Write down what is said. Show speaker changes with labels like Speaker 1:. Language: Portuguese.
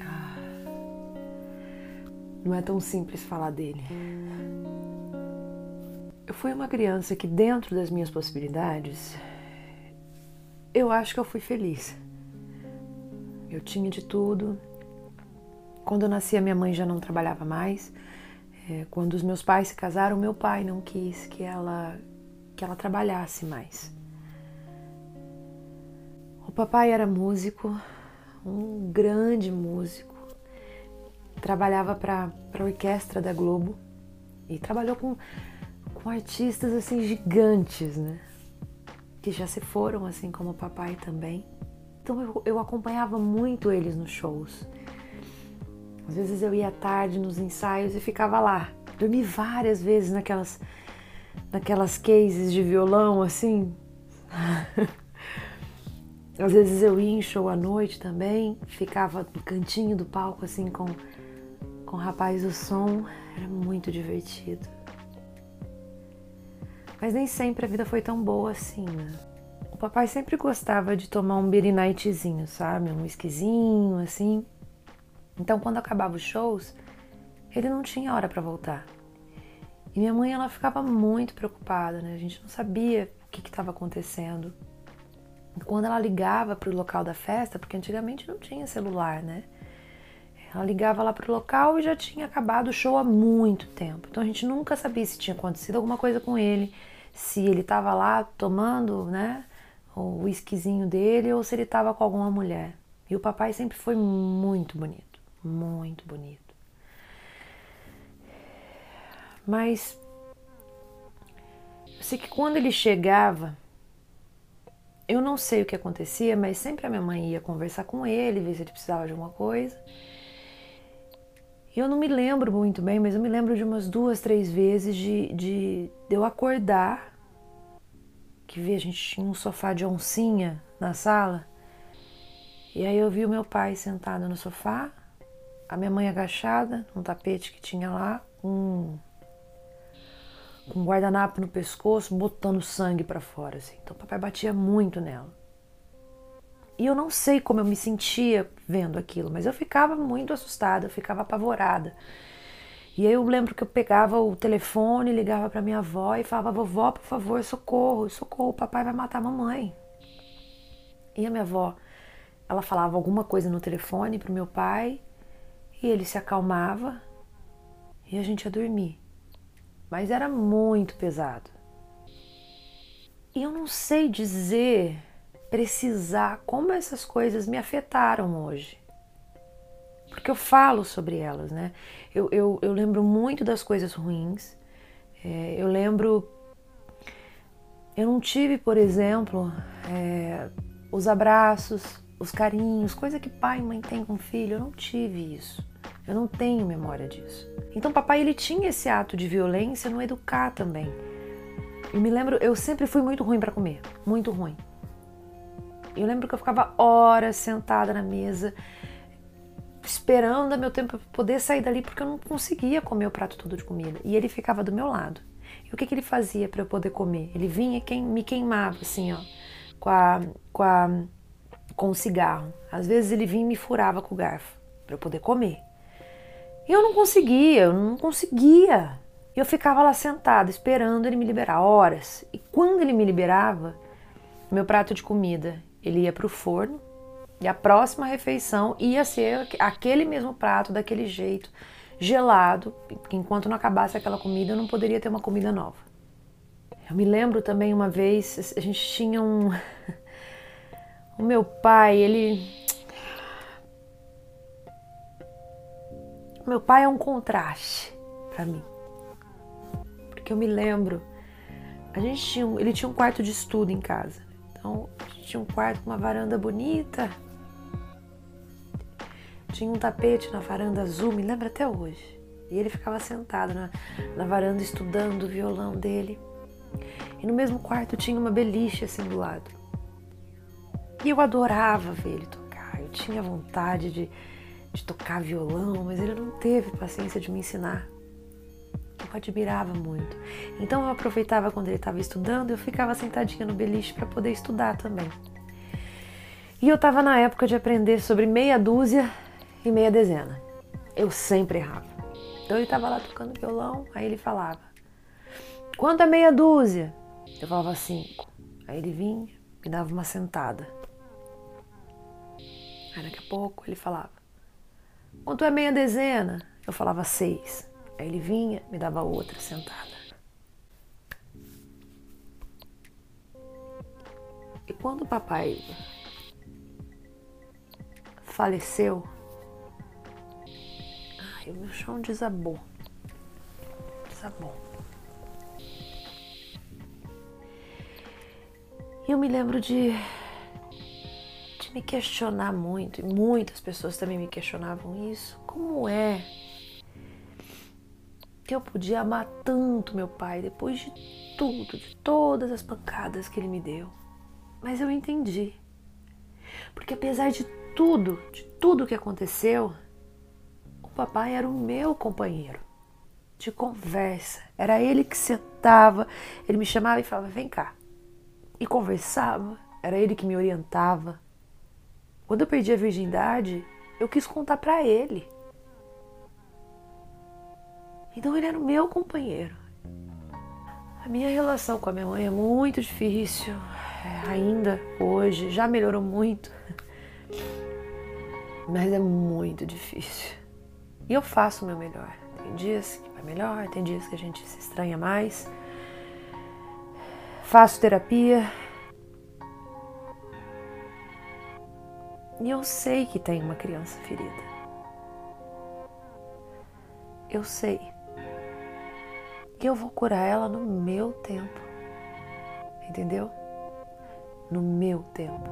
Speaker 1: Ah, não é tão simples falar dele. Eu fui uma criança que, dentro das minhas possibilidades, eu acho que eu fui feliz. Eu tinha de tudo. Quando eu nasci, a minha mãe já não trabalhava mais. É, quando os meus pais se casaram, meu pai não quis que ela que ela trabalhasse mais. O papai era músico, um grande músico. Trabalhava para a orquestra da Globo e trabalhou com, com artistas assim gigantes, né? Que já se foram, assim como o papai também. Então eu, eu acompanhava muito eles nos shows. Às vezes eu ia tarde nos ensaios e ficava lá. Dormi várias vezes naquelas naquelas cases de violão assim. Às vezes eu ia em show à noite também, ficava no cantinho do palco assim com, com o rapaz do som, era muito divertido. Mas nem sempre a vida foi tão boa assim, né? O papai sempre gostava de tomar um beer nightzinho, sabe? Um whiskyzinho, assim. Então quando acabava os shows, ele não tinha hora para voltar. E minha mãe ela ficava muito preocupada, né? A gente não sabia o que estava acontecendo. Quando ela ligava para o local da festa, porque antigamente não tinha celular, né? Ela ligava lá para o local e já tinha acabado o show há muito tempo. Então a gente nunca sabia se tinha acontecido alguma coisa com ele, se ele estava lá tomando, né, o whiskyzinho dele ou se ele estava com alguma mulher. E o papai sempre foi muito bonito, muito bonito. Mas eu sei que quando ele chegava, eu não sei o que acontecia, mas sempre a minha mãe ia conversar com ele, ver se ele precisava de alguma coisa. Eu não me lembro muito bem, mas eu me lembro de umas duas, três vezes de, de, de eu acordar, que vi, a gente tinha um sofá de oncinha na sala, e aí eu vi o meu pai sentado no sofá, a minha mãe agachada num tapete que tinha lá, um com um guardanapo no pescoço, botando sangue para fora, assim. Então, papai batia muito nela. E eu não sei como eu me sentia vendo aquilo, mas eu ficava muito assustada, eu ficava apavorada. E aí eu lembro que eu pegava o telefone, ligava para minha avó e falava: "Vovó, por favor, socorro, socorro, o papai vai matar a mamãe". E a minha avó, ela falava alguma coisa no telefone pro meu pai, e ele se acalmava e a gente ia dormir mas era muito pesado. E eu não sei dizer, precisar como essas coisas me afetaram hoje. Porque eu falo sobre elas, né? Eu, eu, eu lembro muito das coisas ruins. É, eu lembro. Eu não tive, por exemplo, é, os abraços, os carinhos, coisa que pai e mãe têm com filho. Eu não tive isso. Eu não tenho memória disso. Então papai ele tinha esse ato de violência no educar também. Eu me lembro, eu sempre fui muito ruim para comer, muito ruim. Eu lembro que eu ficava horas sentada na mesa esperando meu tempo para poder sair dali porque eu não conseguia comer o prato todo de comida. E ele ficava do meu lado. E o que, que ele fazia para eu poder comer? Ele vinha e me queimava assim, ó, com a, com a com o cigarro. Às vezes ele vinha e me furava com o garfo para eu poder comer. E eu não conseguia, eu não conseguia. Eu ficava lá sentada esperando ele me liberar horas. E quando ele me liberava, meu prato de comida, ele ia para o forno e a próxima refeição ia ser aquele mesmo prato daquele jeito, gelado, enquanto não acabasse aquela comida, eu não poderia ter uma comida nova. Eu me lembro também uma vez, a gente tinha um o meu pai, ele Meu pai é um contraste para mim. Porque eu me lembro, a gente tinha, ele tinha um quarto de estudo em casa. Então, tinha um quarto com uma varanda bonita. Tinha um tapete na varanda azul, me lembro até hoje. E ele ficava sentado na, na varanda estudando o violão dele. E no mesmo quarto tinha uma beliche assim do lado. E eu adorava ver ele tocar. Eu tinha vontade de, de tocar violão, mas ele não teve paciência de me ensinar. Eu admirava muito. Então eu aproveitava quando ele estava estudando, eu ficava sentadinha no beliche para poder estudar também. E eu estava na época de aprender sobre meia dúzia e meia dezena. Eu sempre errava. Então ele tava lá tocando violão, aí ele falava: Quanto é meia dúzia? Eu falava cinco. Aí ele vinha, me dava uma sentada. Aí daqui a pouco ele falava: Quanto é meia dezena? Eu falava seis. Aí ele vinha, me dava outra sentada. E quando o papai faleceu, ai, o meu chão desabou. Desabou. E eu me lembro de, de me questionar muito, e muitas pessoas também me questionavam isso. Como é que eu podia amar tanto meu pai depois de tudo, de todas as pancadas que ele me deu? Mas eu entendi. Porque apesar de tudo, de tudo que aconteceu, o papai era o meu companheiro de conversa. Era ele que sentava, ele me chamava e falava: "Vem cá". E conversava. Era ele que me orientava. Quando eu perdi a virgindade, eu quis contar para ele. Então ele era o meu companheiro. A minha relação com a minha mãe é muito difícil, é, ainda hoje, já melhorou muito, mas é muito difícil. E eu faço o meu melhor. Tem dias que vai melhor, tem dias que a gente se estranha mais. Faço terapia. E eu sei que tem uma criança ferida. Eu sei. E eu vou curar ela no meu tempo. Entendeu? No meu tempo.